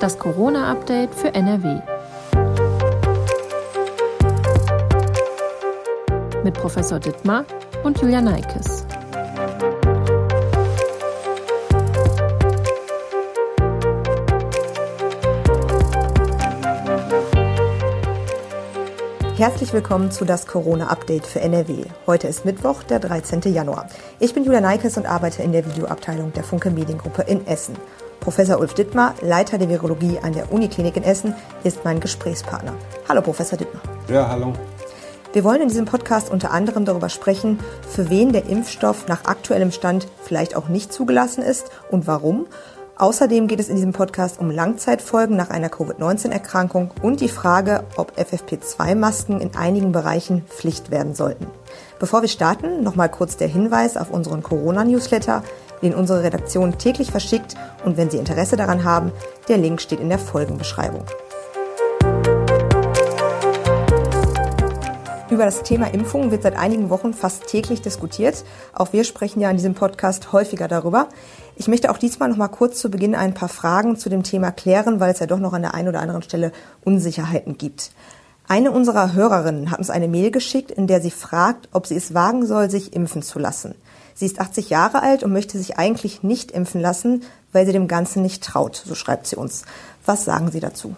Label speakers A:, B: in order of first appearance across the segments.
A: Das Corona-Update für NRW. Mit Professor Dittmar und Julia Neikes.
B: Herzlich willkommen zu das Corona-Update für NRW. Heute ist Mittwoch, der 13. Januar. Ich bin Julia Neikes und arbeite in der Videoabteilung der Funke Mediengruppe in Essen. Professor Ulf Dittmar, Leiter der Virologie an der Uniklinik in Essen, ist mein Gesprächspartner. Hallo, Professor Dittmar.
C: Ja, hallo.
B: Wir wollen in diesem Podcast unter anderem darüber sprechen, für wen der Impfstoff nach aktuellem Stand vielleicht auch nicht zugelassen ist und warum Außerdem geht es in diesem Podcast um Langzeitfolgen nach einer Covid-19-Erkrankung und die Frage, ob FFP2-Masken in einigen Bereichen Pflicht werden sollten. Bevor wir starten, nochmal kurz der Hinweis auf unseren Corona-Newsletter, den unsere Redaktion täglich verschickt und wenn Sie Interesse daran haben, der Link steht in der Folgenbeschreibung. Über das Thema Impfung wird seit einigen Wochen fast täglich diskutiert. Auch wir sprechen ja in diesem Podcast häufiger darüber. Ich möchte auch diesmal noch mal kurz zu Beginn ein paar Fragen zu dem Thema klären, weil es ja doch noch an der einen oder anderen Stelle Unsicherheiten gibt. Eine unserer Hörerinnen hat uns eine Mail geschickt, in der sie fragt, ob sie es wagen soll, sich impfen zu lassen. Sie ist 80 Jahre alt und möchte sich eigentlich nicht impfen lassen, weil sie dem Ganzen nicht traut, so schreibt sie uns. Was sagen Sie dazu?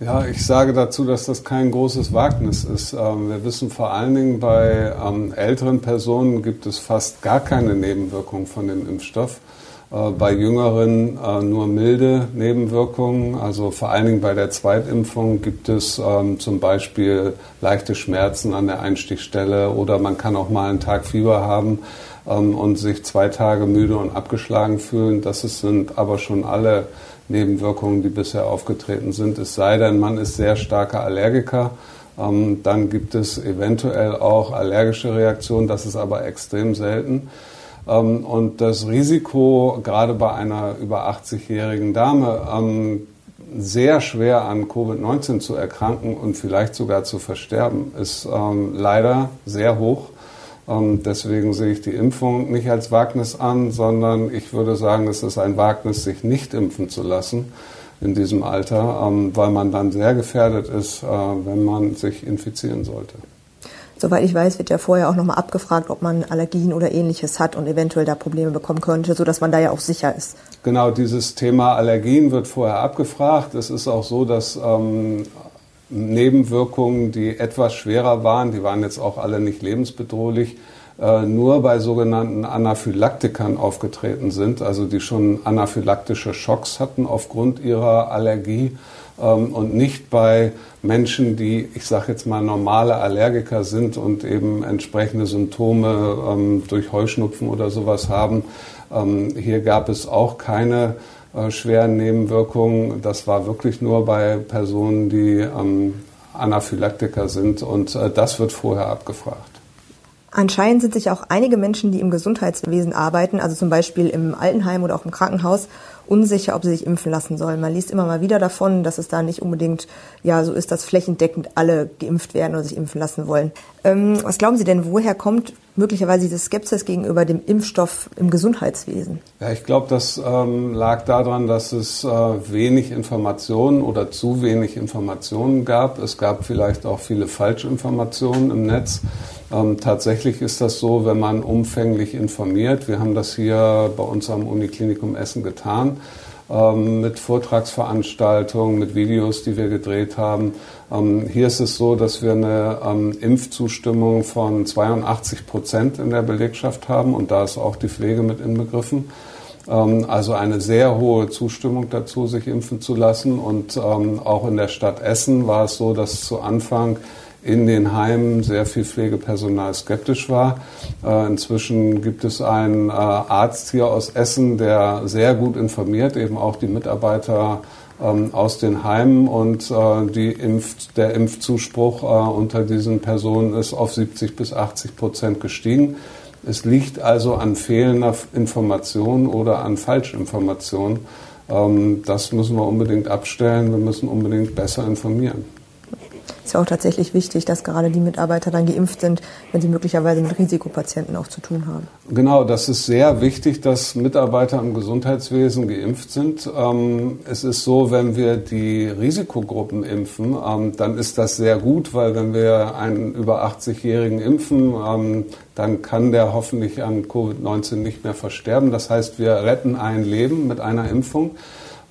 C: Ja, ich sage dazu, dass das kein großes Wagnis ist. Ähm, wir wissen vor allen Dingen, bei ähm, älteren Personen gibt es fast gar keine Nebenwirkungen von dem Impfstoff. Äh, bei Jüngeren äh, nur milde Nebenwirkungen. Also vor allen Dingen bei der Zweitimpfung gibt es ähm, zum Beispiel leichte Schmerzen an der Einstichstelle oder man kann auch mal einen Tag Fieber haben und sich zwei Tage müde und abgeschlagen fühlen. Das sind aber schon alle Nebenwirkungen, die bisher aufgetreten sind. Es sei denn, man ist sehr starker Allergiker. Ähm, dann gibt es eventuell auch allergische Reaktionen. Das ist aber extrem selten. Ähm, und das Risiko, gerade bei einer über 80-jährigen Dame, ähm, sehr schwer an Covid-19 zu erkranken und vielleicht sogar zu versterben, ist ähm, leider sehr hoch. Ähm, deswegen sehe ich die Impfung nicht als Wagnis an, sondern ich würde sagen, es ist ein Wagnis, sich nicht impfen zu lassen in diesem Alter, ähm, weil man dann sehr gefährdet ist, äh, wenn man sich infizieren sollte.
B: Soweit ich weiß, wird ja vorher auch nochmal abgefragt, ob man Allergien oder ähnliches hat und eventuell da Probleme bekommen könnte, sodass man da ja auch sicher ist.
C: Genau, dieses Thema Allergien wird vorher abgefragt. Es ist auch so, dass ähm, Nebenwirkungen, die etwas schwerer waren, die waren jetzt auch alle nicht lebensbedrohlich, äh, nur bei sogenannten Anaphylaktikern aufgetreten sind, also die schon anaphylaktische Schocks hatten aufgrund ihrer Allergie ähm, und nicht bei Menschen, die, ich sage jetzt mal, normale Allergiker sind und eben entsprechende Symptome ähm, durch Heuschnupfen oder sowas haben. Ähm, hier gab es auch keine äh, schweren Nebenwirkungen. Das war wirklich nur bei Personen, die ähm, Anaphylaktiker sind und äh, das wird vorher abgefragt.
B: Anscheinend sind sich auch einige Menschen, die im Gesundheitswesen arbeiten, also zum Beispiel im Altenheim oder auch im Krankenhaus, unsicher, ob sie sich impfen lassen sollen. Man liest immer mal wieder davon, dass es da nicht unbedingt ja so ist, dass flächendeckend alle geimpft werden oder sich impfen lassen wollen. Ähm, was glauben Sie denn, woher kommt möglicherweise diese Skepsis gegenüber dem Impfstoff im Gesundheitswesen?
C: Ja, ich glaube, das ähm, lag daran, dass es äh, wenig Informationen oder zu wenig Informationen gab. Es gab vielleicht auch viele Falschinformationen im Netz. Ähm, tatsächlich ist das so, wenn man umfänglich informiert. Wir haben das hier bei uns am Uniklinikum Essen getan ähm, mit Vortragsveranstaltungen, mit Videos, die wir gedreht haben. Ähm, hier ist es so, dass wir eine ähm, Impfzustimmung von 82 Prozent in der Belegschaft haben und da ist auch die Pflege mit inbegriffen. Ähm, also eine sehr hohe Zustimmung dazu, sich impfen zu lassen. Und ähm, auch in der Stadt Essen war es so, dass zu Anfang in den Heimen sehr viel Pflegepersonal skeptisch war. Äh, inzwischen gibt es einen äh, Arzt hier aus Essen, der sehr gut informiert, eben auch die Mitarbeiter ähm, aus den Heimen und äh, Impf der Impfzuspruch unter diesen Personen ist auf 70 bis 80 Prozent gestiegen. Es liegt also an fehlender Information oder an Falschinformation. Ähm, das müssen wir unbedingt abstellen. Wir müssen unbedingt besser informieren.
B: Ist ja auch tatsächlich wichtig, dass gerade die Mitarbeiter dann geimpft sind, wenn sie möglicherweise mit Risikopatienten auch zu tun haben.
C: Genau, das ist sehr wichtig, dass Mitarbeiter im Gesundheitswesen geimpft sind. Ähm, es ist so, wenn wir die Risikogruppen impfen, ähm, dann ist das sehr gut, weil wenn wir einen über 80-Jährigen impfen, ähm, dann kann der hoffentlich an Covid-19 nicht mehr versterben. Das heißt, wir retten ein Leben mit einer Impfung.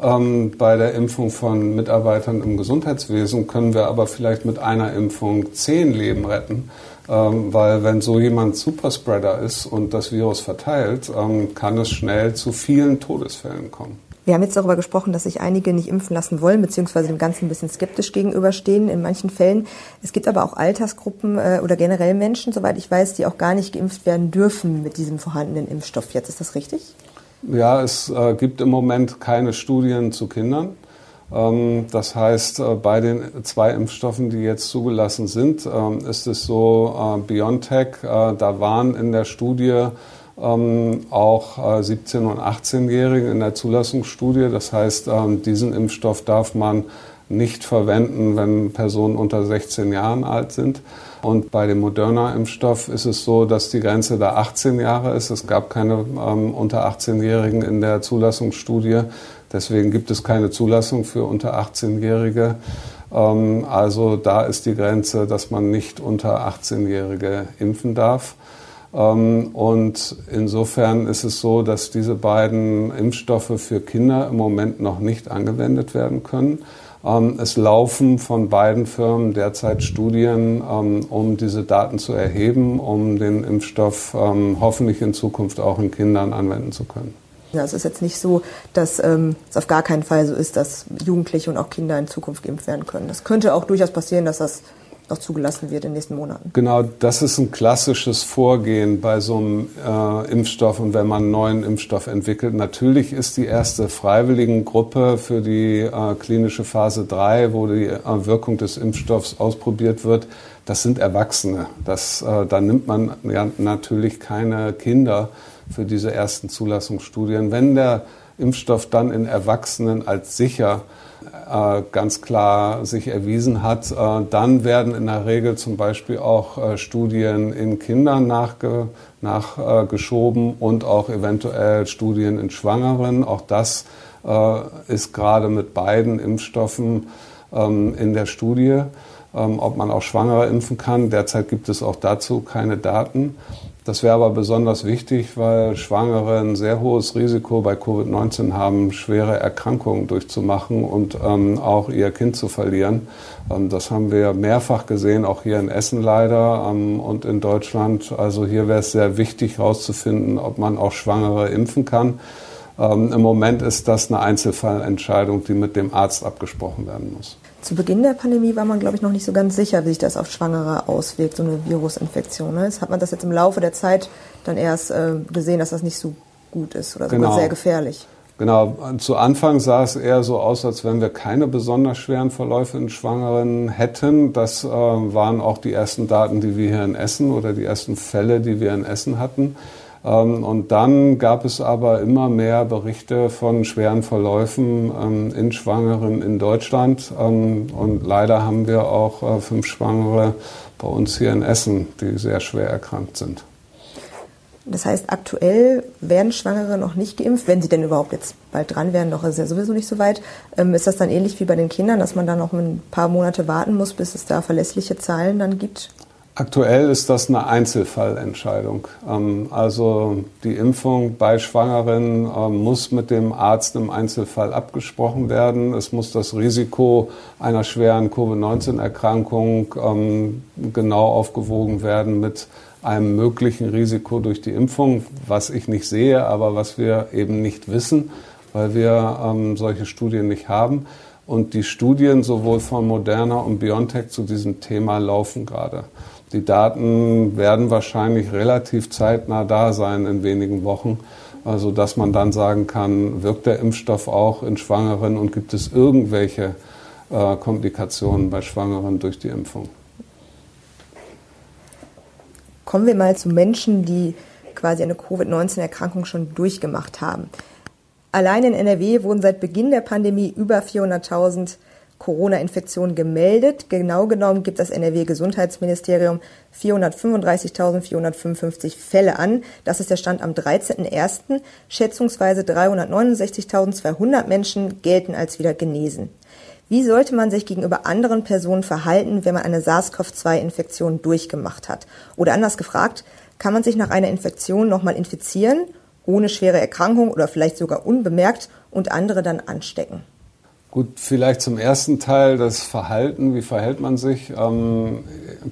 C: Ähm, bei der Impfung von Mitarbeitern im Gesundheitswesen können wir aber vielleicht mit einer Impfung zehn Leben retten, ähm, weil wenn so jemand Superspreader ist und das Virus verteilt, ähm, kann es schnell zu vielen Todesfällen kommen.
B: Wir haben jetzt darüber gesprochen, dass sich einige nicht impfen lassen wollen, beziehungsweise dem Ganzen ein bisschen skeptisch gegenüberstehen in manchen Fällen. Es gibt aber auch Altersgruppen äh, oder generell Menschen, soweit ich weiß, die auch gar nicht geimpft werden dürfen mit diesem vorhandenen Impfstoff. Jetzt ist das richtig?
C: Ja, es äh, gibt im Moment keine Studien zu Kindern. Ähm, das heißt, äh, bei den zwei Impfstoffen, die jetzt zugelassen sind, ähm, ist es so, äh, BioNTech, äh, da waren in der Studie ähm, auch 17- und 18-Jährige in der Zulassungsstudie. Das heißt, ähm, diesen Impfstoff darf man nicht verwenden, wenn Personen unter 16 Jahren alt sind. Und bei dem Moderna-Impfstoff ist es so, dass die Grenze da 18 Jahre ist. Es gab keine ähm, unter 18-Jährigen in der Zulassungsstudie. Deswegen gibt es keine Zulassung für unter 18-Jährige. Ähm, also da ist die Grenze, dass man nicht unter 18-Jährige impfen darf. Ähm, und insofern ist es so, dass diese beiden Impfstoffe für Kinder im Moment noch nicht angewendet werden können. Ähm, es laufen von beiden Firmen derzeit Studien, ähm, um diese Daten zu erheben, um den Impfstoff hoffentlich in Zukunft auch in Kindern anwenden zu können.
B: Ja, es ist jetzt nicht so, dass ähm, es auf gar keinen Fall so ist, dass Jugendliche und auch Kinder in Zukunft geimpft werden können. Das könnte auch durchaus passieren, dass das noch zugelassen wird in den nächsten Monaten.
C: Genau, das ist ein klassisches Vorgehen bei so einem äh, Impfstoff und wenn man einen neuen Impfstoff entwickelt. Natürlich ist die erste Freiwilligengruppe für die äh, klinische Phase 3, wo die äh, Wirkung des Impfstoffs ausprobiert wird, das sind Erwachsene. Das, äh, da nimmt man ja natürlich keine Kinder für diese ersten Zulassungsstudien. Wenn der Impfstoff dann in Erwachsenen als sicher äh, ganz klar sich erwiesen hat. Äh, dann werden in der Regel zum Beispiel auch äh, Studien in Kindern nachge nachgeschoben und auch eventuell Studien in Schwangeren. Auch das ist gerade mit beiden Impfstoffen ähm, in der Studie, ähm, ob man auch Schwangere impfen kann. Derzeit gibt es auch dazu keine Daten. Das wäre aber besonders wichtig, weil Schwangere ein sehr hohes Risiko bei Covid-19 haben, schwere Erkrankungen durchzumachen und ähm, auch ihr Kind zu verlieren. Ähm, das haben wir mehrfach gesehen, auch hier in Essen leider ähm, und in Deutschland. Also hier wäre es sehr wichtig herauszufinden, ob man auch Schwangere impfen kann. Ähm, Im Moment ist das eine Einzelfallentscheidung, die mit dem Arzt abgesprochen werden muss.
B: Zu Beginn der Pandemie war man, glaube ich, noch nicht so ganz sicher, wie sich das auf Schwangere auswirkt, so eine Virusinfektion. Ne? Jetzt hat man das jetzt im Laufe der Zeit dann erst äh, gesehen, dass das nicht so gut ist oder sogar genau. sehr gefährlich.
C: Genau, zu Anfang sah es eher so aus, als wenn wir keine besonders schweren Verläufe in Schwangeren hätten. Das äh, waren auch die ersten Daten, die wir hier in Essen oder die ersten Fälle, die wir in Essen hatten. Ähm, und dann gab es aber immer mehr Berichte von schweren Verläufen ähm, in Schwangeren in Deutschland. Ähm, und leider haben wir auch äh, fünf Schwangere bei uns hier in Essen, die sehr schwer erkrankt sind.
B: Das heißt, aktuell werden Schwangere noch nicht geimpft, wenn sie denn überhaupt jetzt bald dran wären, noch ist ja sowieso nicht so weit. ist das dann ähnlich wie bei den Kindern, dass man dann noch ein paar Monate warten muss, bis es da verlässliche Zahlen dann gibt?
C: Aktuell ist das eine Einzelfallentscheidung. Ähm, also die Impfung bei Schwangeren ähm, muss mit dem Arzt im Einzelfall abgesprochen werden. Es muss das Risiko einer schweren Covid-19-Erkrankung ähm, genau aufgewogen werden mit einem möglichen Risiko durch die Impfung, was ich nicht sehe, aber was wir eben nicht wissen, weil wir solche Studien nicht haben. Und die Studien sowohl von Moderna und BioNTech zu diesem Thema laufen gerade. Die Daten werden wahrscheinlich relativ zeitnah da sein in wenigen Wochen, also dass man dann sagen kann, wirkt der Impfstoff auch in Schwangeren und gibt es irgendwelche äh, Komplikationen bei Schwangeren durch die Impfung.
B: Kommen wir mal zu Menschen, die quasi eine Covid-19-Erkrankung schon durchgemacht haben. Allein in NRW wurden seit Beginn der Pandemie über 400.000 Corona-Infektionen gemeldet. Genau genommen gibt das NRW-Gesundheitsministerium 435.455 Fälle an. Das ist der Stand am 13.01. Schätzungsweise 369.200 Menschen gelten als wieder genesen. Wie sollte man sich gegenüber anderen Personen verhalten, wenn man eine SARS-CoV-2-Infektion durchgemacht hat? Oder anders gefragt, kann man sich nach einer Infektion nochmal infizieren, ohne schwere Erkrankung oder vielleicht sogar unbemerkt und andere dann anstecken?
C: Gut, vielleicht zum ersten Teil das Verhalten. Wie verhält man sich? Ähm,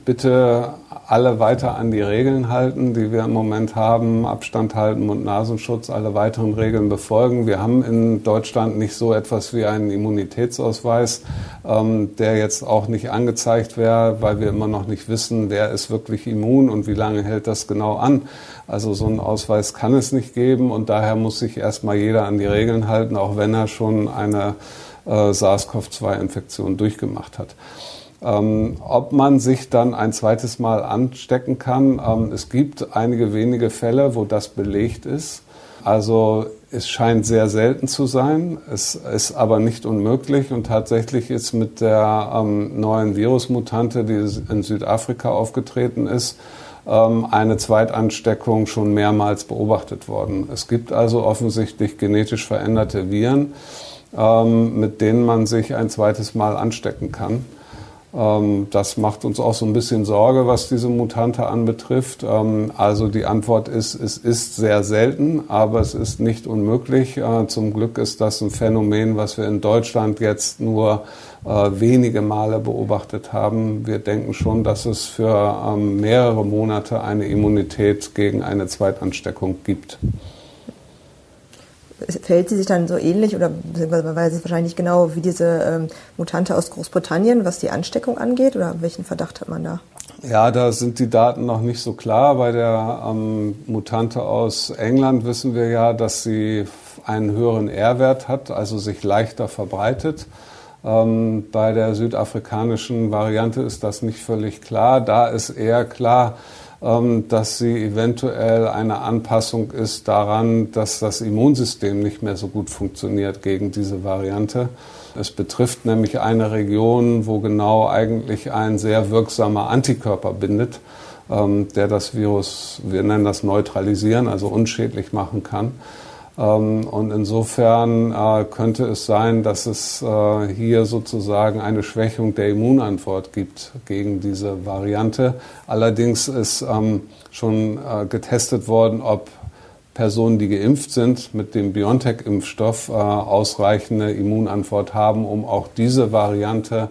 C: bitte alle weiter an die Regeln halten, die wir im Moment haben. Abstand halten, Mund-Nasenschutz, alle weiteren Regeln befolgen. Wir haben in Deutschland nicht so etwas wie einen Immunitätsausweis, ähm, der jetzt auch nicht angezeigt wäre, weil wir immer noch nicht wissen, wer ist wirklich immun und wie lange hält das genau an. Also so einen Ausweis kann es nicht geben und daher muss sich erstmal jeder an die Regeln halten, auch wenn er schon eine äh, SARS-CoV-2-Infektion durchgemacht hat. Ähm, ob man sich dann ein zweites Mal anstecken kann, ähm, es gibt einige wenige Fälle, wo das belegt ist. Also es scheint sehr selten zu sein, es ist aber nicht unmöglich und tatsächlich ist mit der ähm, neuen Virusmutante, die in Südafrika aufgetreten ist, ähm, eine Zweitansteckung schon mehrmals beobachtet worden. Es gibt also offensichtlich genetisch veränderte Viren ähm, mit denen man sich ein zweites Mal anstecken kann. Ähm, das macht uns auch so ein bisschen Sorge, was diese Mutante anbetrifft. Ähm, also die Antwort ist, es ist sehr selten, aber es ist nicht unmöglich. Äh, zum Glück ist das ein Phänomen, was wir in Deutschland jetzt nur äh, wenige Male beobachtet haben. Wir denken schon, dass es für ähm, mehrere Monate eine Immunität gegen eine Zweitansteckung gibt
B: verhält sie sich dann so ähnlich oder man weiß es wahrscheinlich genau wie diese ähm, Mutante aus Großbritannien, was die Ansteckung angeht oder welchen Verdacht hat man da?
C: Ja, da sind die Daten noch nicht so klar. Bei der ähm, Mutante aus England wissen wir ja, dass sie einen höheren R-Wert hat, also sich leichter verbreitet. Ähm, bei der südafrikanischen Variante ist das nicht völlig klar. Da ist eher klar, dass sie eventuell eine Anpassung ist daran, dass das Immunsystem nicht mehr so gut funktioniert gegen diese Variante. Es betrifft nämlich eine Region, wo genau eigentlich ein sehr wirksamer Antikörper bindet, ähm, der das Virus, wir nennen das neutralisieren, also unschädlich machen kann. Ähm, und insofern äh, könnte es sein, dass es äh, hier sozusagen eine Schwächung der Immunantwort gibt gegen diese Variante. Allerdings ist ähm, schon äh, getestet worden, ob Personen, die geimpft sind mit dem BioNTech-Impfstoff, ausreichende Immunantwort haben, um auch diese Variante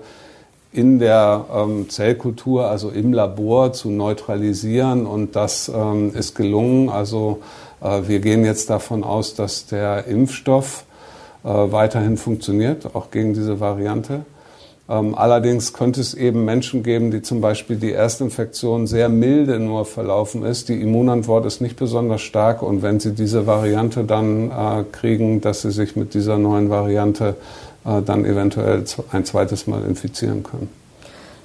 C: in der ähm, Zellkultur, also im Labor, zu neutralisieren. Und das ist gelungen. Also wir gehen jetzt davon aus, dass der Impfstoff äh, weiterhin funktioniert, auch gegen diese Variante. Ähm, allerdings könnte es eben Menschen geben, die zum Beispiel die Erstinfektion sehr milde nur verlaufen ist. Die Immunantwort ist nicht besonders stark und wenn sie diese Variante dann äh, kriegen, dass sie sich mit dieser neuen Variante dann eventuell ein zweites Mal infizieren können.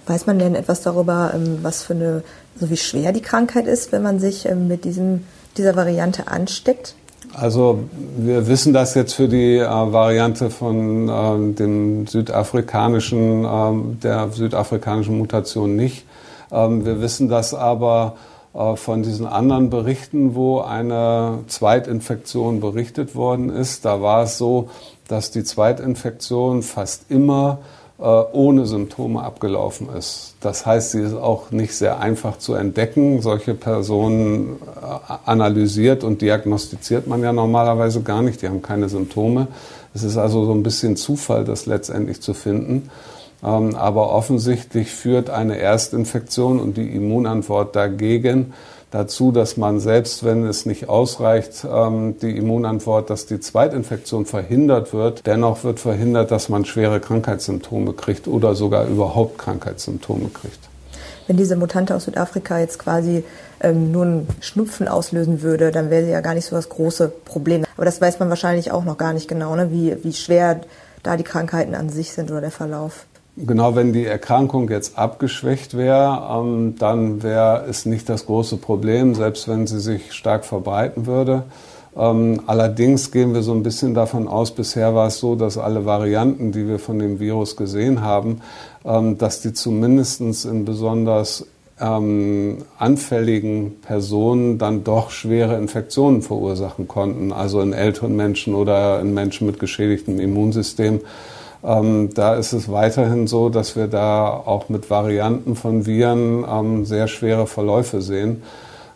B: Weiß man denn etwas darüber, ähm, was für eine, so wie schwer die Krankheit ist, wenn man sich ähm, mit diesem dieser Variante ansteckt?
C: Also wir wissen das jetzt für die äh, Variante von äh, dem südafrikanischen, äh, der südafrikanischen Mutation nicht. Ähm, wir wissen das aber äh, von diesen anderen Berichten, wo eine Zweitinfektion berichtet worden ist. Da war es so, dass die Zweitinfektion fast immer ohne Symptome abgelaufen ist. Das heißt, sie ist auch nicht sehr einfach zu entdecken. Solche Personen äh, analysiert und diagnostiziert man ja normalerweise gar nicht. Die haben keine Symptome. Es ist also so ein bisschen Zufall, das letztendlich zu finden. Ähm, aber offensichtlich führt eine Erstinfektion und die Immunantwort dagegen dazu, dass man selbst, wenn es nicht ausreicht, ähm, die Immunantwort, dass die Zweitinfektion verhindert wird, dennoch wird verhindert, dass man schwere Krankheitssymptome kriegt oder sogar überhaupt Krankheitssymptome kriegt.
B: Wenn diese Mutante aus Südafrika jetzt quasi ähm, nur einen Schnupfen auslösen würde, dann wäre sie ja gar nicht so das große Problem. Aber das weiß man wahrscheinlich auch noch gar nicht genau, ne? wie, wie schwer da die Krankheiten an sich sind oder der Verlauf.
C: Genau, wenn die Erkrankung jetzt abgeschwächt wäre, ähm, dann wäre es nicht das große Problem, selbst wenn sie sich stark verbreiten würde. Ähm, allerdings gehen wir so ein bisschen davon aus, bisher war es so, dass alle Varianten, die wir von dem Virus gesehen haben, ähm, dass die zumindest in besonders anfälligen Personen dann doch schwere Infektionen verursachen konnten, also in älteren Menschen oder in Menschen mit geschädigtem Immunsystem. Ähm, da ist es weiterhin so, dass wir da auch mit Varianten von Viren ähm, sehr schwere Verläufe sehen.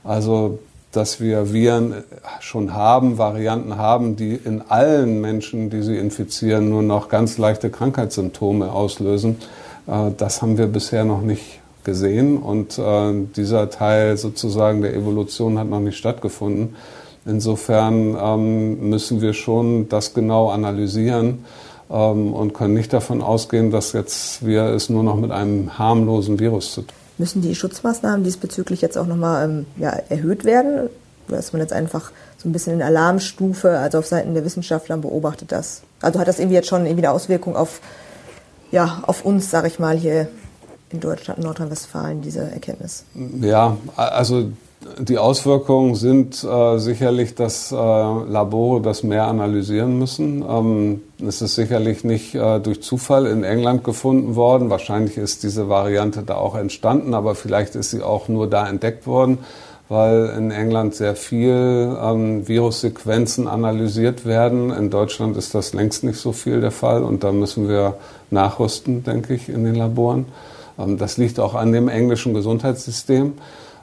C: Also dass wir Viren schon haben, Varianten haben, die in allen Menschen, die sie infizieren, nur noch ganz leichte Krankheitssymptome auslösen. Äh, das haben wir bisher noch nicht gesehen und äh, dieser Teil sozusagen der Evolution hat noch nicht stattgefunden. Insofern ähm, müssen wir schon das genau analysieren und können nicht davon ausgehen, dass jetzt wir es nur noch mit einem harmlosen Virus zu tun
B: Müssen die Schutzmaßnahmen diesbezüglich jetzt auch nochmal ähm, ja, erhöht werden? Oder ist man jetzt einfach so ein bisschen in Alarmstufe, also auf Seiten der Wissenschaftler beobachtet das? Also hat das irgendwie jetzt schon irgendwie eine Auswirkung auf, ja, auf uns, sag ich mal, hier in Deutschland, Nordrhein-Westfalen, diese Erkenntnis?
C: Ja, also die Auswirkungen sind äh, sicherlich, dass äh, Labore das mehr analysieren müssen. Ähm, es ist sicherlich nicht äh, durch Zufall in England gefunden worden. Wahrscheinlich ist diese Variante da auch entstanden, aber vielleicht ist sie auch nur da entdeckt worden, weil in England sehr viel ähm, Virussequenzen analysiert werden. In Deutschland ist das längst nicht so viel der Fall und da müssen wir nachrüsten, denke ich, in den Laboren. Ähm, das liegt auch an dem englischen Gesundheitssystem.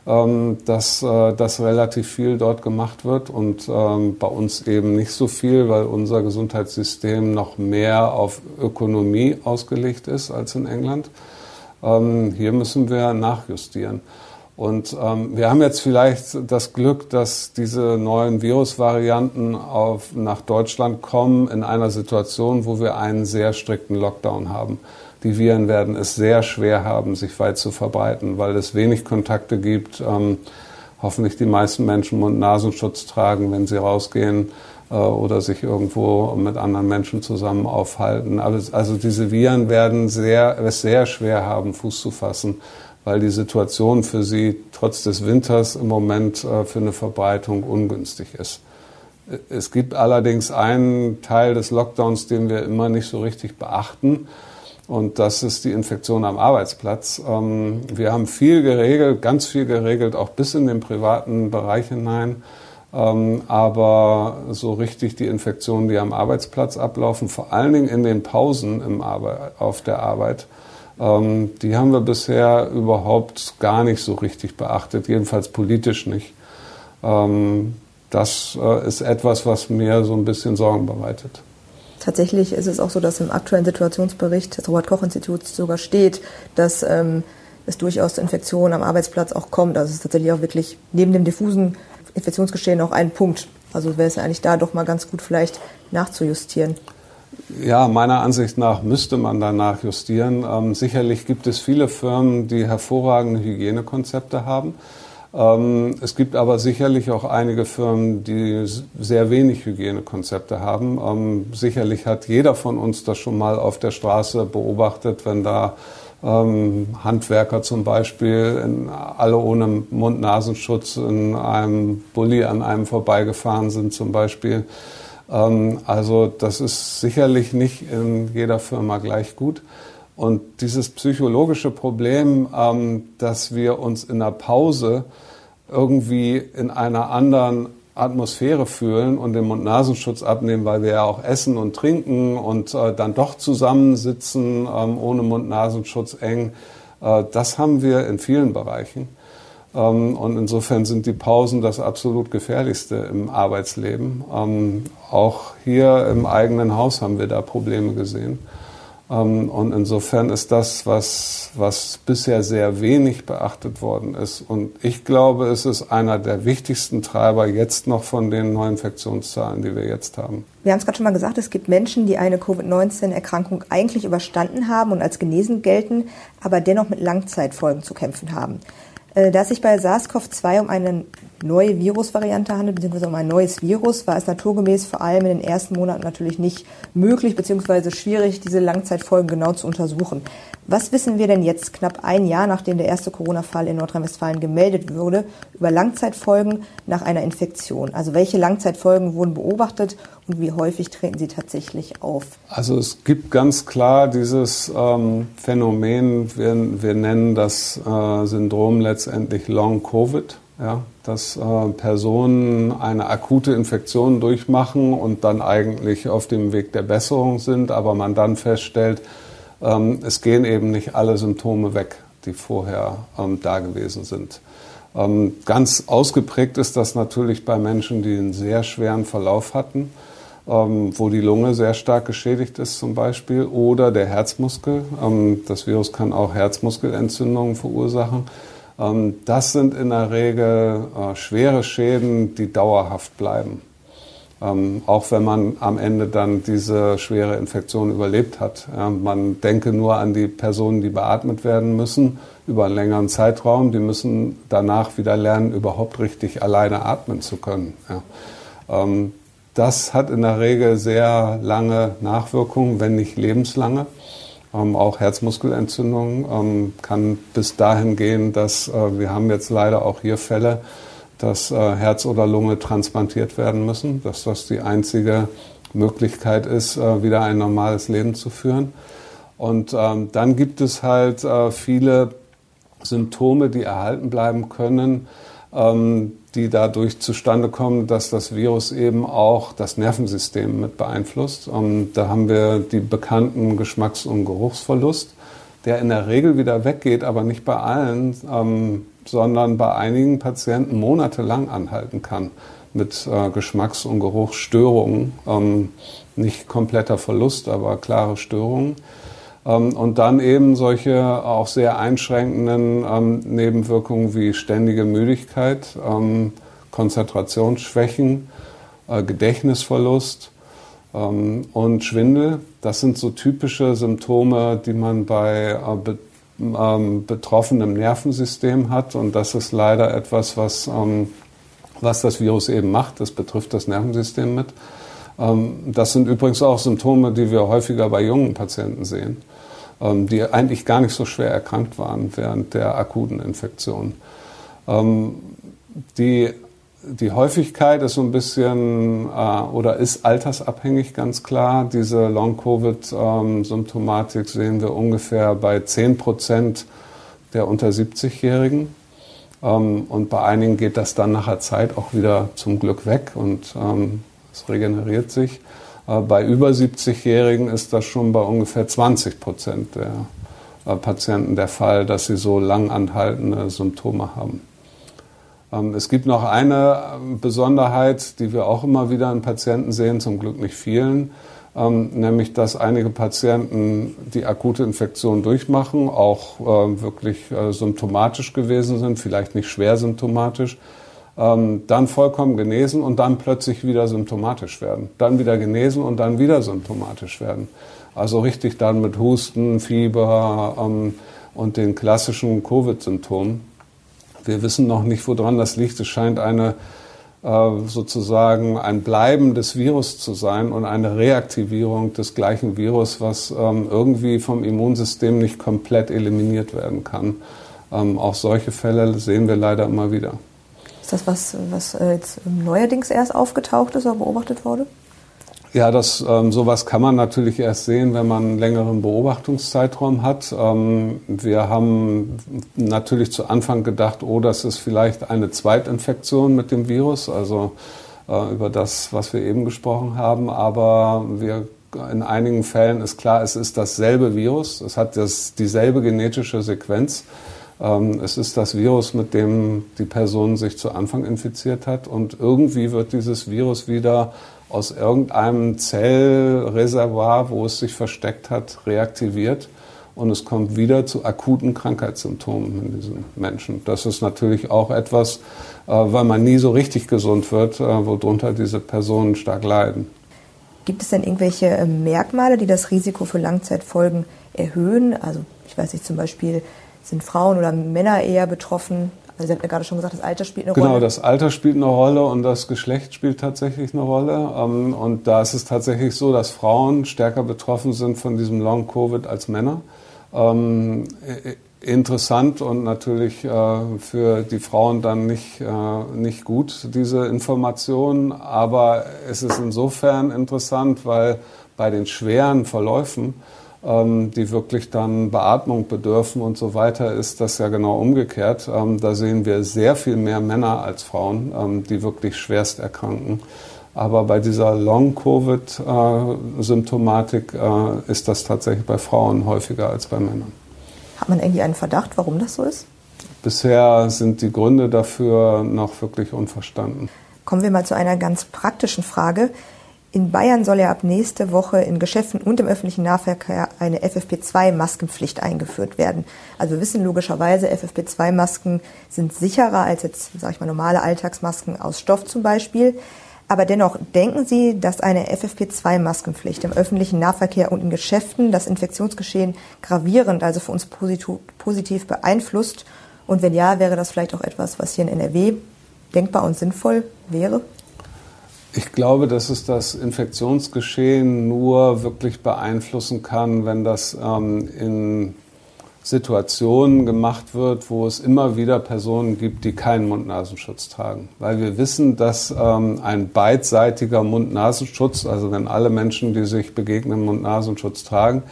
C: Ähm, dass, äh, dass relativ viel dort gemacht wird und ähm, bei uns eben nicht so viel, weil unser Gesundheitssystem noch mehr auf Ökonomie ausgelegt ist als in England. Ähm, hier müssen wir nachjustieren. Und ähm, wir haben jetzt vielleicht das Glück, dass diese neuen Virusvarianten auf, nach Deutschland kommen in einer Situation, wo wir einen sehr strikten Lockdown haben. Die Viren werden es sehr schwer haben, sich weit zu verbreiten, weil es wenig Kontakte gibt. Ähm, hoffentlich die meisten Menschen Mund-Nasenschutz tragen, wenn sie rausgehen äh, oder sich irgendwo mit anderen Menschen zusammen aufhalten. Also, also diese Viren werden sehr, es sehr schwer haben, Fuß zu fassen, weil die Situation für sie trotz des Winters im Moment äh, für eine Verbreitung ungünstig ist. Es gibt allerdings einen Teil des Lockdowns, den wir immer nicht so richtig beachten. Und das ist die Infektion am Arbeitsplatz. Ähm, wir haben viel geregelt, ganz viel geregelt, auch bis in den privaten Bereich hinein. Ähm, aber so richtig die Infektionen, die am Arbeitsplatz ablaufen, vor allen Dingen in den Pausen im auf der Arbeit, ähm, die haben wir bisher überhaupt gar nicht so richtig beachtet, jedenfalls politisch nicht. Das äh, ist etwas, was mir so ein bisschen Sorgen bereitet.
B: Tatsächlich ist es auch so, dass im aktuellen Situationsbericht des Robert-Koch-Instituts sogar steht, dass ähm, es durchaus zu Infektionen am Arbeitsplatz auch kommt. Also es ist tatsächlich auch wirklich neben dem diffusen Infektionsgeschehen auch ein Punkt. Also wäre es eigentlich da doch mal ganz gut vielleicht nachzujustieren.
C: Ja, meiner Ansicht nach müsste man danach justieren. Ähm, sicherlich gibt es viele Firmen, die hervorragende Hygienekonzepte haben. Ähm, es gibt aber sicherlich auch einige Firmen, die sehr wenig Hygienekonzepte haben. Ähm, sicherlich hat jeder von uns das schon mal auf der Straße beobachtet, wenn da ähm, Handwerker zum Beispiel alle ohne Mund-Nasenschutz in einem Bulli an einem vorbeigefahren sind zum Beispiel. also das ist sicherlich nicht in jeder Firma gleich gut. Und dieses psychologische Problem, ähm, dass wir uns in der Pause irgendwie in einer anderen Atmosphäre fühlen und den Mund-Nasenschutz abnehmen, weil wir ja auch essen und trinken und äh, dann doch zusammensitzen ähm, ohne Mund-Nasenschutz eng, äh, das haben wir in vielen Bereichen. Ähm, und insofern sind die Pausen das absolut gefährlichste im Arbeitsleben. Ähm, auch hier im eigenen Haus haben wir da Probleme gesehen. Ähm, und insofern ist das, was, was bisher sehr wenig beachtet worden ist. Und ich glaube, es ist einer der wichtigsten Treiber jetzt noch von den Neuinfektionszahlen, die wir jetzt haben.
B: Wir haben es gerade schon mal gesagt, es gibt Menschen, die eine Covid-19-Erkrankung eigentlich überstanden haben und als genesen gelten, aber dennoch mit Langzeitfolgen zu kämpfen haben. Äh, da es sich bei SARS-CoV-2 um eine neue Virusvariante handelt, beziehungsweise um ein neues Virus, war es naturgemäß vor allem in den ersten Monaten natürlich nicht möglich, beziehungsweise schwierig, diese Langzeitfolgen genau zu untersuchen. Was wissen wir denn jetzt, knapp ein Jahr nachdem der erste Corona-Fall in Nordrhein-Westfalen gemeldet wurde, über Langzeitfolgen nach einer Infektion? Also welche Langzeitfolgen wurden beobachtet und wie häufig treten sie tatsächlich auf?
C: Also es gibt ganz klar dieses ähm, Phänomen, wir, wir, nennen das äh, Syndrom letztendlich Long Covid. Ja, dass äh, Personen eine akute Infektion durchmachen und dann eigentlich auf dem Weg der Besserung sind, aber man dann feststellt, ähm, es gehen eben nicht alle Symptome weg, die vorher ähm, da gewesen sind. Ähm, ganz ausgeprägt ist das natürlich bei Menschen, die einen sehr schweren Verlauf hatten, ähm, wo die Lunge sehr stark geschädigt ist zum Beispiel oder der Herzmuskel. Ähm, das Virus kann auch Herzmuskelentzündungen verursachen. Ähm, das sind in der Regel äh, schwere Schäden, die dauerhaft bleiben. Ähm, auch wenn man am Ende dann diese schwere Infektion überlebt hat. Ja, man denke nur an die Personen, die beatmet werden müssen über einen längeren Zeitraum. Die müssen danach wieder lernen, überhaupt richtig alleine atmen zu können. Ja. Ähm, das hat in der Regel sehr lange Nachwirkungen, wenn nicht lebenslange. Ähm, auch Herzmuskelentzündung ähm, kann bis dahin gehen, dass äh, wir haben jetzt leider auch hier Fälle, dass äh, Herz oder Lunge transplantiert werden müssen, dass das die einzige Möglichkeit ist, äh, wieder ein normales Leben zu führen. Und ähm, dann gibt es halt äh, viele Symptome, die erhalten bleiben können, ähm, die dadurch zustande kommen, dass das Virus eben auch das Nervensystem mit beeinflusst. Und da haben wir die bekannten Geschmacks- und Geruchsverlust, der in der Regel wieder weggeht, aber nicht bei allen, ähm, sondern bei einigen Patienten monatelang anhalten kann mit äh, Geschmacks- und Geruchsstörungen. Ähm, nicht kompletter Verlust, aber klare Störungen. Ähm, und dann eben solche auch sehr einschränkenden ähm, Nebenwirkungen wie ständige Müdigkeit, ähm, Konzentrationsschwächen, äh, Gedächtnisverlust und Schwindel. Das sind so typische Symptome, die man bei äh, betroffenem Nervensystem hat. Und das ist leider etwas, was, was das Virus eben macht. Das betrifft das Nervensystem mit. Das sind übrigens auch Symptome, die wir häufiger bei jungen Patienten sehen. Ähm, die eigentlich gar nicht so schwer erkrankt waren während der akuten Infektion. Ähm, die, die Häufigkeit ist so ein bisschen äh, oder ist altersabhängig ganz klar. Diese Long-Covid-Symptomatik sehen wir ungefähr bei 10 Prozent der unter 70-Jährigen. Ähm, und bei einigen geht das dann nach der Zeit auch wieder zum Glück weg und es regeneriert sich. Äh, bei über 70-Jährigen ist das schon bei ungefähr 20 Prozent der äh, Patienten der Fall, dass sie so lang anhaltende Symptome haben. Ähm, es gibt noch eine ähm, Besonderheit, die wir auch immer wieder in Patienten sehen, zum Glück nicht vielen, ähm, nämlich dass einige Patienten die akute Infektion durchmachen, auch wirklich äh, symptomatisch gewesen sind, vielleicht nicht schwer symptomatisch, dann vollkommen genesen und dann plötzlich wieder symptomatisch werden. Dann wieder genesen und dann wieder symptomatisch werden. Also richtig dann mit Husten, Fieber ähm, und den klassischen Covid-Symptomen. Wir wissen noch nicht, woran das liegt. Es scheint eine äh, sozusagen ein Bleiben des Virus zu sein und eine Reaktivierung des gleichen Virus, was ähm, irgendwie vom Immunsystem nicht komplett eliminiert werden kann. Ähm, auch solche Fälle sehen wir leider immer wieder.
B: Das was, was äh, jetzt neuerdings erst aufgetaucht ist oder beobachtet wurde?
C: Ja, das, ähm, sowas kann man natürlich erst sehen, wenn man einen längeren Beobachtungszeitraum hat. Ähm, wir haben natürlich zu Anfang gedacht, oh, das ist vielleicht eine Zweitinfektion mit dem Virus, also äh, über das, was wir eben gesprochen haben. Aber wir, in einigen Fällen ist klar, es ist dasselbe Virus, es hat das, dieselbe genetische Sequenz. Ähm, es ist das Virus, mit dem die Person sich zu Anfang infiziert hat. Und irgendwie wird dieses Virus wieder aus irgendeinem Zellreservoir, wo es sich versteckt hat, reaktiviert. Und es kommt wieder zu akuten Krankheitssymptomen in diesen Menschen. Das ist natürlich auch etwas, äh, weil man nie so richtig gesund wird, äh, worunter diese Personen stark leiden.
B: Gibt es denn irgendwelche äh, Merkmale, die das Risiko für Langzeitfolgen erhöhen? Also ich weiß nicht, zum Beispiel sind Frauen oder Männer eher betroffen Also Sie haben ja gerade schon gesagt, das Alter spielt eine
C: genau,
B: Rolle.
C: Genau, das Alter spielt eine Rolle und das Geschlecht spielt tatsächlich eine Rolle. Ähm, und da ist es tatsächlich so, dass Frauen stärker betroffen sind von diesem Long-Covid als Männer. Ähm, interessant und natürlich äh, für die Frauen dann nicht, äh, nicht gut, diese Information. Aber es ist insofern interessant, weil bei den schweren Verläufen die wirklich dann Beatmung bedürfen und so weiter, ist das ja genau umgekehrt. Ähm, da sehen wir sehr viel mehr Männer als Frauen, ähm, die wirklich schwerst erkranken. Aber bei dieser Long-Covid-Symptomatik äh, ist das tatsächlich bei Frauen häufiger als bei Männern.
B: Hat man irgendwie einen Verdacht, warum das so ist?
C: Bisher sind die Gründe dafür noch wirklich unverstanden.
B: Kommen wir mal zu einer ganz praktischen Frage. In Bayern soll ja ab nächste Woche in Geschäften und im öffentlichen Nahverkehr eine FFP2-Maskenpflicht eingeführt werden. Also wir wissen logischerweise, FFP2-Masken sind sicherer als jetzt, sage ich mal, normale Alltagsmasken aus Stoff zum Beispiel. Aber dennoch denken Sie, dass eine FFP2-Maskenpflicht im öffentlichen Nahverkehr und in Geschäften das Infektionsgeschehen gravierend, also für uns positiv beeinflusst? Und wenn ja, wäre das vielleicht auch etwas, was hier in NRW denkbar und sinnvoll wäre?
C: Ich glaube, dass es das Infektionsgeschehen nur wirklich beeinflussen kann, wenn das ähm, in Situationen gemacht wird, wo es immer wieder Personen gibt, die keinen Mund-Nasenschutz tragen. Weil wir wissen, dass ähm, ein beidseitiger Mund-Nasenschutz, also wenn alle Menschen, die sich begegnen, Mund-Nasenschutz tragen,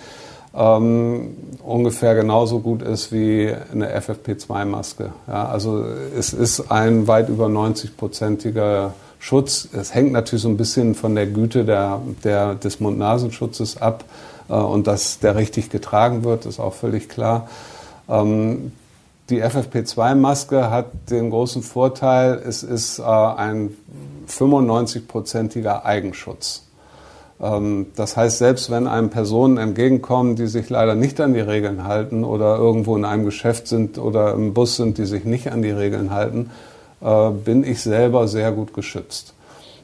C: ähm, ungefähr genauso gut ist wie eine FFP2-Maske. Ja, also es ist ein weit über 90-prozentiger Schutz. Es hängt natürlich so ein bisschen von der Güte der, der, des Mund-Nasenschutzes ab äh, und dass der richtig getragen wird, ist auch völlig klar. Ähm, die FFP2-Maske hat den großen Vorteil, es ist äh, ein 95-prozentiger Eigenschutz. Ähm, das heißt, selbst wenn einem Personen entgegenkommen, die sich leider nicht an die Regeln halten oder irgendwo in einem Geschäft sind oder im Bus sind, die sich nicht an die Regeln halten, äh, bin ich selber sehr gut geschützt.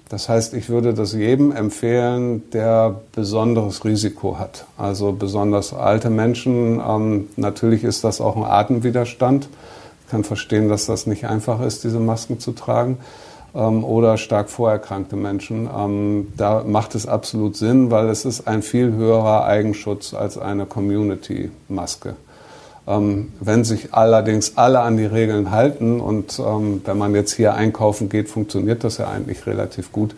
C: Das heißt, ich würde das jedem empfehlen, der besonderes Risiko hat. Also besonders alte Menschen. Ähm, natürlich ist das auch ein Atemwiderstand. Ich kann verstehen, dass das nicht einfach ist, diese Masken zu tragen. Ähm, oder stark vorerkrankte Menschen. Ähm, da macht es absolut Sinn, weil es ist ein viel höherer Eigenschutz als eine Community-Maske. Ähm, wenn sich allerdings alle an die Regeln halten und ähm, wenn man jetzt hier einkaufen geht, funktioniert das ja eigentlich relativ gut,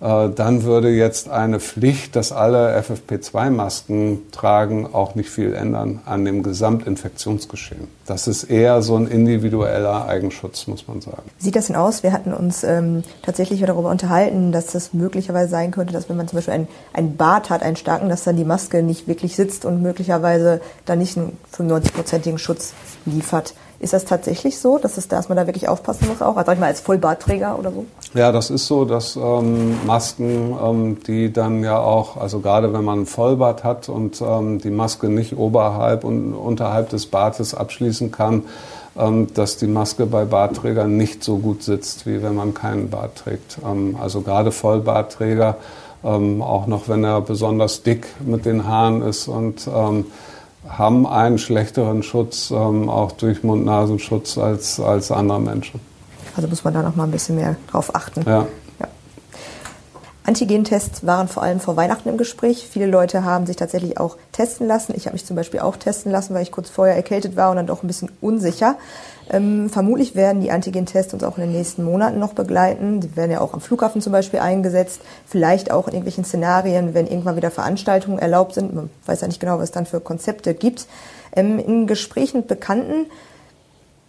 C: dann würde jetzt eine Pflicht, dass alle FFP2-Masken tragen, auch nicht viel ändern an dem Gesamtinfektionsgeschehen. Das ist eher so ein individueller Eigenschutz, muss man sagen.
B: Sieht das denn aus? Wir hatten uns ähm, tatsächlich darüber unterhalten, dass es möglicherweise sein könnte, dass wenn man zum Beispiel einen, einen Bart hat, einen starken, dass dann die Maske nicht wirklich sitzt und möglicherweise dann nicht einen 95-prozentigen Schutz liefert. Ist das tatsächlich so, dass, es, dass man da wirklich aufpassen muss, auch, sag ich mal, als Vollbartträger oder so?
C: Ja, das ist so, dass ähm, Masken, ähm, die dann ja auch, also gerade wenn man Vollbart hat und ähm, die Maske nicht oberhalb und unterhalb des Bartes abschließen kann, ähm, dass die Maske bei Bartträgern nicht so gut sitzt, wie wenn man keinen Bart trägt. Ähm, also gerade Vollbartträger, ähm, auch noch wenn er besonders dick mit den Haaren ist und haben einen schlechteren Schutz, ähm, auch durch Mund-Nasenschutz als, als andere Menschen.
B: Also muss man da noch mal ein bisschen mehr drauf achten.
C: Ja.
B: ja. Antigentests waren vor allem vor Weihnachten im Gespräch. Viele Leute haben sich tatsächlich auch testen lassen. Ich habe mich zum Beispiel auch testen lassen, weil ich kurz vorher erkältet war und dann doch ein bisschen unsicher. Ähm, vermutlich werden die Antigen-Tests uns auch in den nächsten Monaten noch begleiten. Sie werden ja auch am Flughafen zum Beispiel eingesetzt, vielleicht auch in irgendwelchen Szenarien, wenn irgendwann wieder Veranstaltungen erlaubt sind. Man weiß ja nicht genau, was es dann für Konzepte gibt. Ähm, in Gesprächen mit Bekannten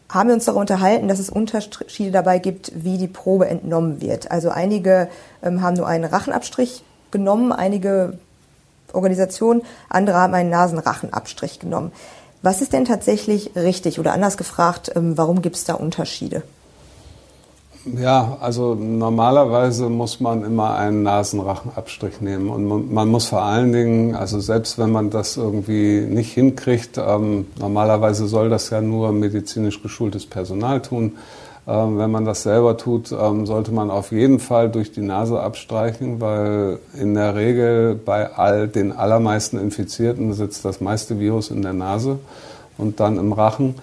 B: haben wir uns darüber unterhalten, dass es Unterschiede dabei gibt, wie die Probe entnommen wird. Also einige ähm, haben nur einen Rachenabstrich genommen, einige Organisationen, andere haben einen Nasenrachenabstrich genommen. Was ist denn tatsächlich richtig oder anders gefragt, ähm, warum gibt es da Unterschiede?
C: Ja, also normalerweise muss man immer einen Nasenrachenabstrich nehmen und man muss vor allen Dingen, also selbst wenn man das irgendwie nicht hinkriegt, ähm, normalerweise soll das ja nur medizinisch geschultes Personal tun. Ähm, wenn man das selber tut, ähm, sollte man auf jeden Fall durch die Nase abstreichen, weil in der Regel bei all den allermeisten Infizierten sitzt das meiste Virus in der Nase und dann im Rachen.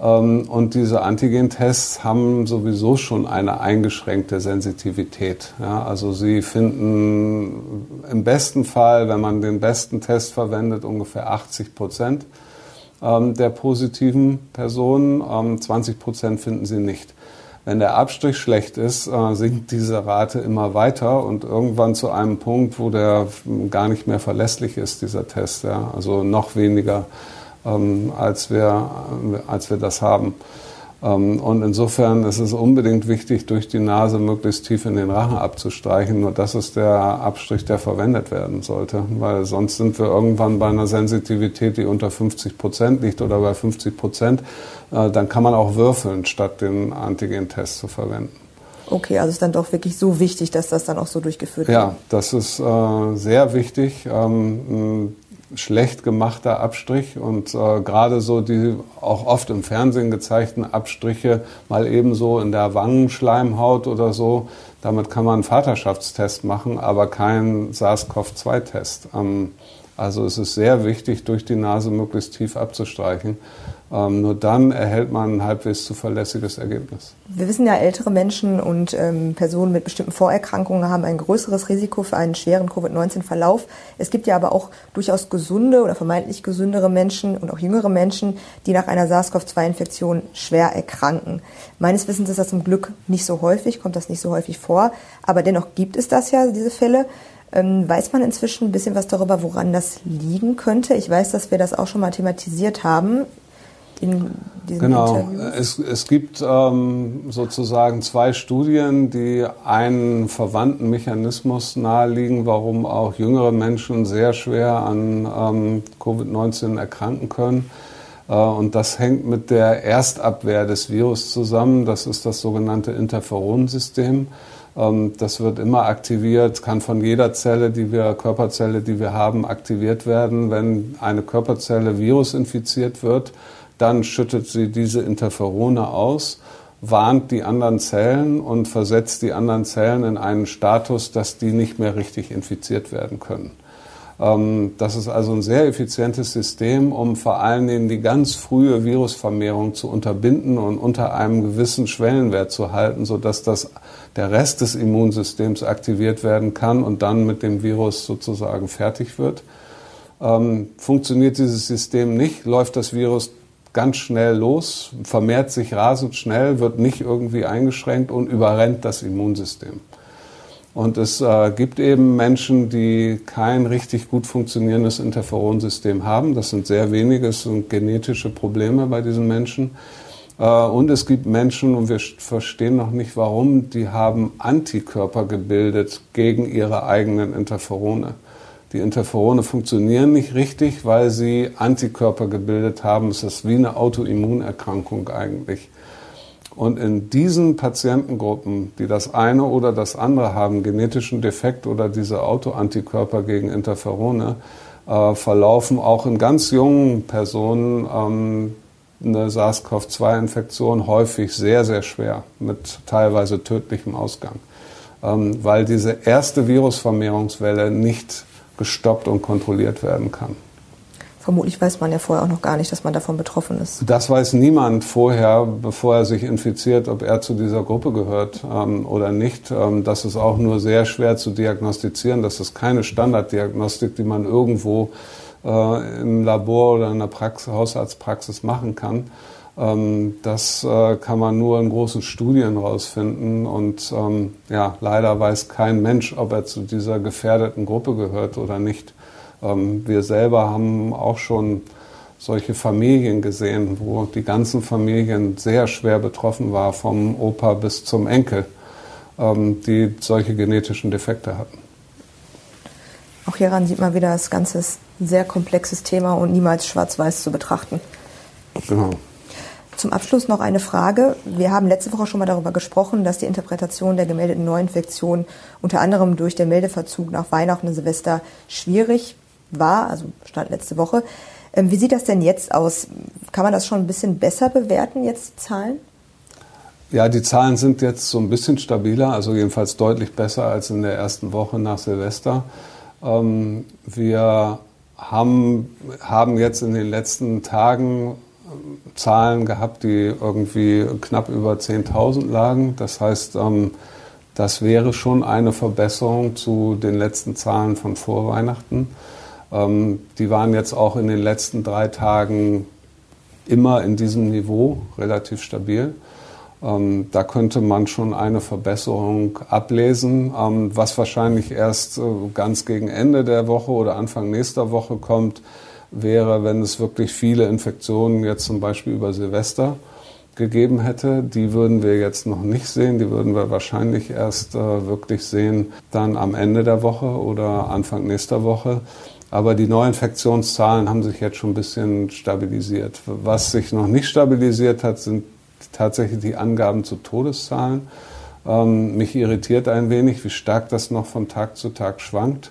C: Ähm, und diese Antigen-Tests haben sowieso schon eine eingeschränkte Sensitivität. Ja, also sie finden im besten Fall, wenn man den besten Test verwendet, ungefähr 80 Prozent ähm, der positiven Personen. 20 ähm, Prozent finden sie nicht. Wenn der Abstrich schlecht ist, äh, sinkt diese Rate immer weiter und irgendwann zu einem Punkt, wo der gar nicht mehr verlässlich ist, dieser Test. Ja, also noch weniger ähm, als, wir, als wir das haben. Ähm, und insofern ist es unbedingt wichtig, durch die Nase möglichst tief in den Rachen abzustreichen. Nur das ist der Abstrich, der verwendet werden sollte. Weil sonst sind wir irgendwann bei einer Sensitivität, die unter 50 Prozent liegt oder bei 50 Prozent. Äh, dann kann man auch würfeln, statt den Antigen-Test zu verwenden.
B: Okay, also ist dann doch wirklich so wichtig, dass das dann auch so durchgeführt
C: wird. Ja, das ist äh, sehr wichtig. Ähm, schlecht gemachter Abstrich und äh, gerade so die auch oft im Fernsehen gezeigten Abstriche mal ebenso in der Wangenschleimhaut oder so, damit kann man einen Vaterschaftstest machen, aber keinen SARS-CoV-2-Test. Ähm, also es ist sehr wichtig, durch die Nase möglichst tief abzustreichen. Ähm, nur dann erhält man ein halbwegs zuverlässiges Ergebnis.
B: Wir wissen ja, ältere Menschen und ähm, Personen mit bestimmten Vorerkrankungen haben ein größeres Risiko für einen schweren Covid-19-Verlauf. Es gibt ja aber auch durchaus gesunde oder vermeintlich gesündere Menschen und auch jüngere Menschen, die nach einer SARS-CoV-2-Infektion schwer erkranken. Meines Wissens ist das zum Glück nicht so häufig, kommt das nicht so häufig vor. Aber dennoch gibt es das ja, diese Fälle. Ähm, weiß man inzwischen ein bisschen was darüber, woran das liegen könnte? Ich weiß, dass wir das auch schon mal thematisiert haben
C: in diesen genau. Interviews? Es, es gibt ähm, sozusagen zwei Studien, die einen verwandten Mechanismus naheliegen, warum auch jüngere Menschen sehr schwer an ähm, Covid-19 erkranken können. Äh, und das hängt mit der Erstabwehr des Virus zusammen. Das ist das sogenannte Interferonsystem. Ähm, das wird immer aktiviert, kann von jeder Zelle, die wir, Körperzelle, die wir haben, aktiviert werden, wenn eine Körperzelle virusinfiziert wird dann schüttet sie diese Interferone aus, warnt die anderen Zellen und versetzt die anderen Zellen in einen Status, dass die nicht mehr richtig infiziert werden können. Ähm, das ist also ein sehr effizientes System, um vor allen Dingen die ganz frühe Virusvermehrung zu unterbinden und unter einem gewissen Schwellenwert zu halten, sodass das, der Rest des Immunsystems aktiviert werden kann und dann mit dem Virus sozusagen fertig wird. Ähm, funktioniert dieses System nicht, läuft das Virus ganz schnell los, vermehrt sich rasend schnell, wird nicht irgendwie eingeschränkt und überrennt das Immunsystem. Und es äh, gibt eben Menschen, die kein richtig gut funktionierendes Interferonsystem haben. Das sind sehr wenige, es sind genetische Probleme bei diesen Menschen. Äh, und es gibt Menschen, und wir verstehen noch nicht warum, die haben Antikörper gebildet gegen ihre eigenen Interferone. Die Interferone funktionieren nicht richtig, weil sie Antikörper gebildet haben. Es ist wie eine Autoimmunerkrankung eigentlich. Und in diesen Patientengruppen, die das eine oder das andere haben, genetischen Defekt oder diese Autoantikörper gegen Interferone, äh, verlaufen auch in ganz jungen Personen ähm, eine SARS-CoV-2-Infektion häufig sehr, sehr schwer mit teilweise tödlichem Ausgang, ähm, weil diese erste Virusvermehrungswelle nicht gestoppt und kontrolliert werden kann.
B: Vermutlich weiß man ja vorher auch noch gar nicht, dass man davon betroffen ist.
C: Das weiß niemand vorher, bevor er sich infiziert, ob er zu dieser Gruppe gehört ähm, oder nicht. Ähm, das ist auch nur sehr schwer zu diagnostizieren. Das ist keine Standarddiagnostik, die man irgendwo äh, im Labor oder in der Praxis, Hausarztpraxis machen kann. Ähm, das äh, kann man nur in großen Studien rausfinden. Und ähm, ja, leider weiß kein Mensch, ob er zu dieser gefährdeten Gruppe gehört oder nicht. Ähm, wir selber haben auch schon solche Familien gesehen, wo die ganzen Familien sehr schwer betroffen waren, vom Opa bis zum Enkel, die solche genetischen Defekte hatten.
B: Auch hieran sieht man wieder, das Ganze ist ein sehr komplexes Thema und niemals schwarz-weiß zu betrachten. Genau. Zum Abschluss noch eine Frage. Wir haben letzte Woche schon mal darüber gesprochen, dass die Interpretation der gemeldeten Neuinfektion unter anderem durch den Meldeverzug nach Weihnachten und Silvester schwierig war, also stand letzte Woche. Ähm, wie sieht das denn jetzt aus? Kann man das schon ein bisschen besser bewerten, jetzt die Zahlen?
C: Ja, die Zahlen sind jetzt so ein bisschen stabiler, also jedenfalls deutlich besser als in der ersten Woche nach Silvester. Ähm, wir haben, haben jetzt in den letzten Tagen Zahlen gehabt, die irgendwie knapp über 10.000 lagen. Das heißt, ähm, das wäre schon eine Verbesserung zu den letzten Zahlen von vor Weihnachten. Ähm, die waren jetzt auch in den letzten drei Tagen immer in diesem Niveau relativ stabil. Ähm, da könnte man schon eine Verbesserung ablesen, ähm, was wahrscheinlich erst äh, ganz gegen Ende der Woche oder Anfang nächster Woche kommt, wäre, wenn es wirklich viele Infektionen jetzt zum Beispiel über Silvester gegeben hätte. Die würden wir jetzt noch nicht sehen. Die würden wir wahrscheinlich erst äh, wirklich sehen dann am Ende der Woche oder Anfang nächster Woche. Aber die Neuinfektionszahlen haben sich jetzt schon ein bisschen stabilisiert. Was sich noch nicht stabilisiert hat, sind tatsächlich die Angaben zu Todeszahlen. Ähm, mich irritiert ein wenig, wie stark das noch von Tag zu Tag schwankt.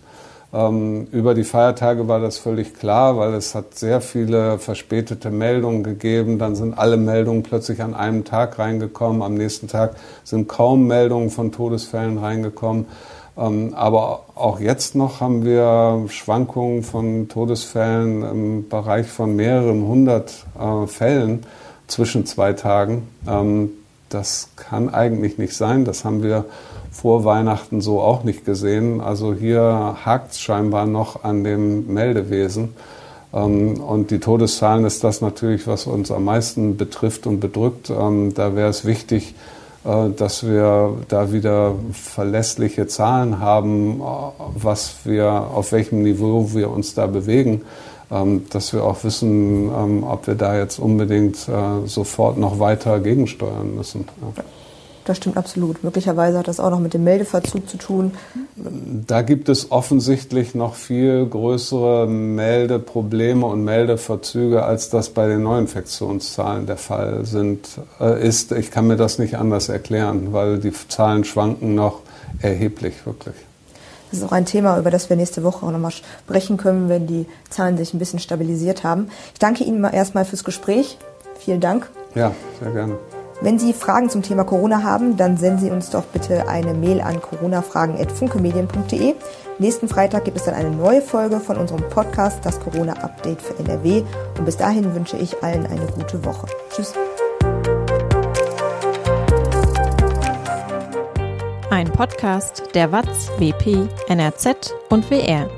C: Ähm, über die Feiertage war das völlig klar, weil es hat sehr viele verspätete Meldungen gegeben. Dann sind alle Meldungen plötzlich an einem Tag reingekommen. Am nächsten Tag sind kaum Meldungen von Todesfällen reingekommen. Ähm, aber auch jetzt noch haben wir Schwankungen von Todesfällen im Bereich von mehreren hundert äh, Fällen zwischen zwei Tagen. Ähm, das kann eigentlich nicht sein. Das haben wir vor Weihnachten so auch nicht gesehen. Also hier hakt es scheinbar noch an dem Meldewesen. Ähm, und die Todeszahlen ist das natürlich, was uns am meisten betrifft und bedrückt. Da wäre es wichtig, dass wir da wieder verlässliche Zahlen haben, äh, was wir, auf welchem Niveau wir uns da bewegen. Ähm, dass wir auch wissen, ähm, ob wir da jetzt unbedingt äh, sofort noch weiter gegensteuern müssen.
B: Das stimmt absolut. Möglicherweise hat das auch noch mit dem Meldeverzug zu tun.
C: Da gibt es offensichtlich noch viel größere Meldeprobleme und Meldeverzüge, als das bei den Neuinfektionszahlen der Fall sind, äh, ist. Ich kann mir das nicht anders erklären, weil die Zahlen schwanken noch erheblich, wirklich.
B: Das ist auch ein Thema, über das wir nächste Woche auch nochmal sprechen können, wenn die Zahlen sich ein bisschen stabilisiert haben. Ich danke Ihnen erstmal fürs Gespräch. Vielen Dank.
C: Ja, sehr gerne.
B: Wenn Sie Fragen zum Thema Corona haben, dann senden Sie uns doch bitte eine Mail an coronafragen.funkemedien.de. Nächsten Freitag gibt es dann eine neue Folge von unserem Podcast, das Corona-Update für NRW. Und bis dahin wünsche ich allen eine gute Woche. Tschüss.
A: Ein Podcast der WAZ, WP, NRZ und WR.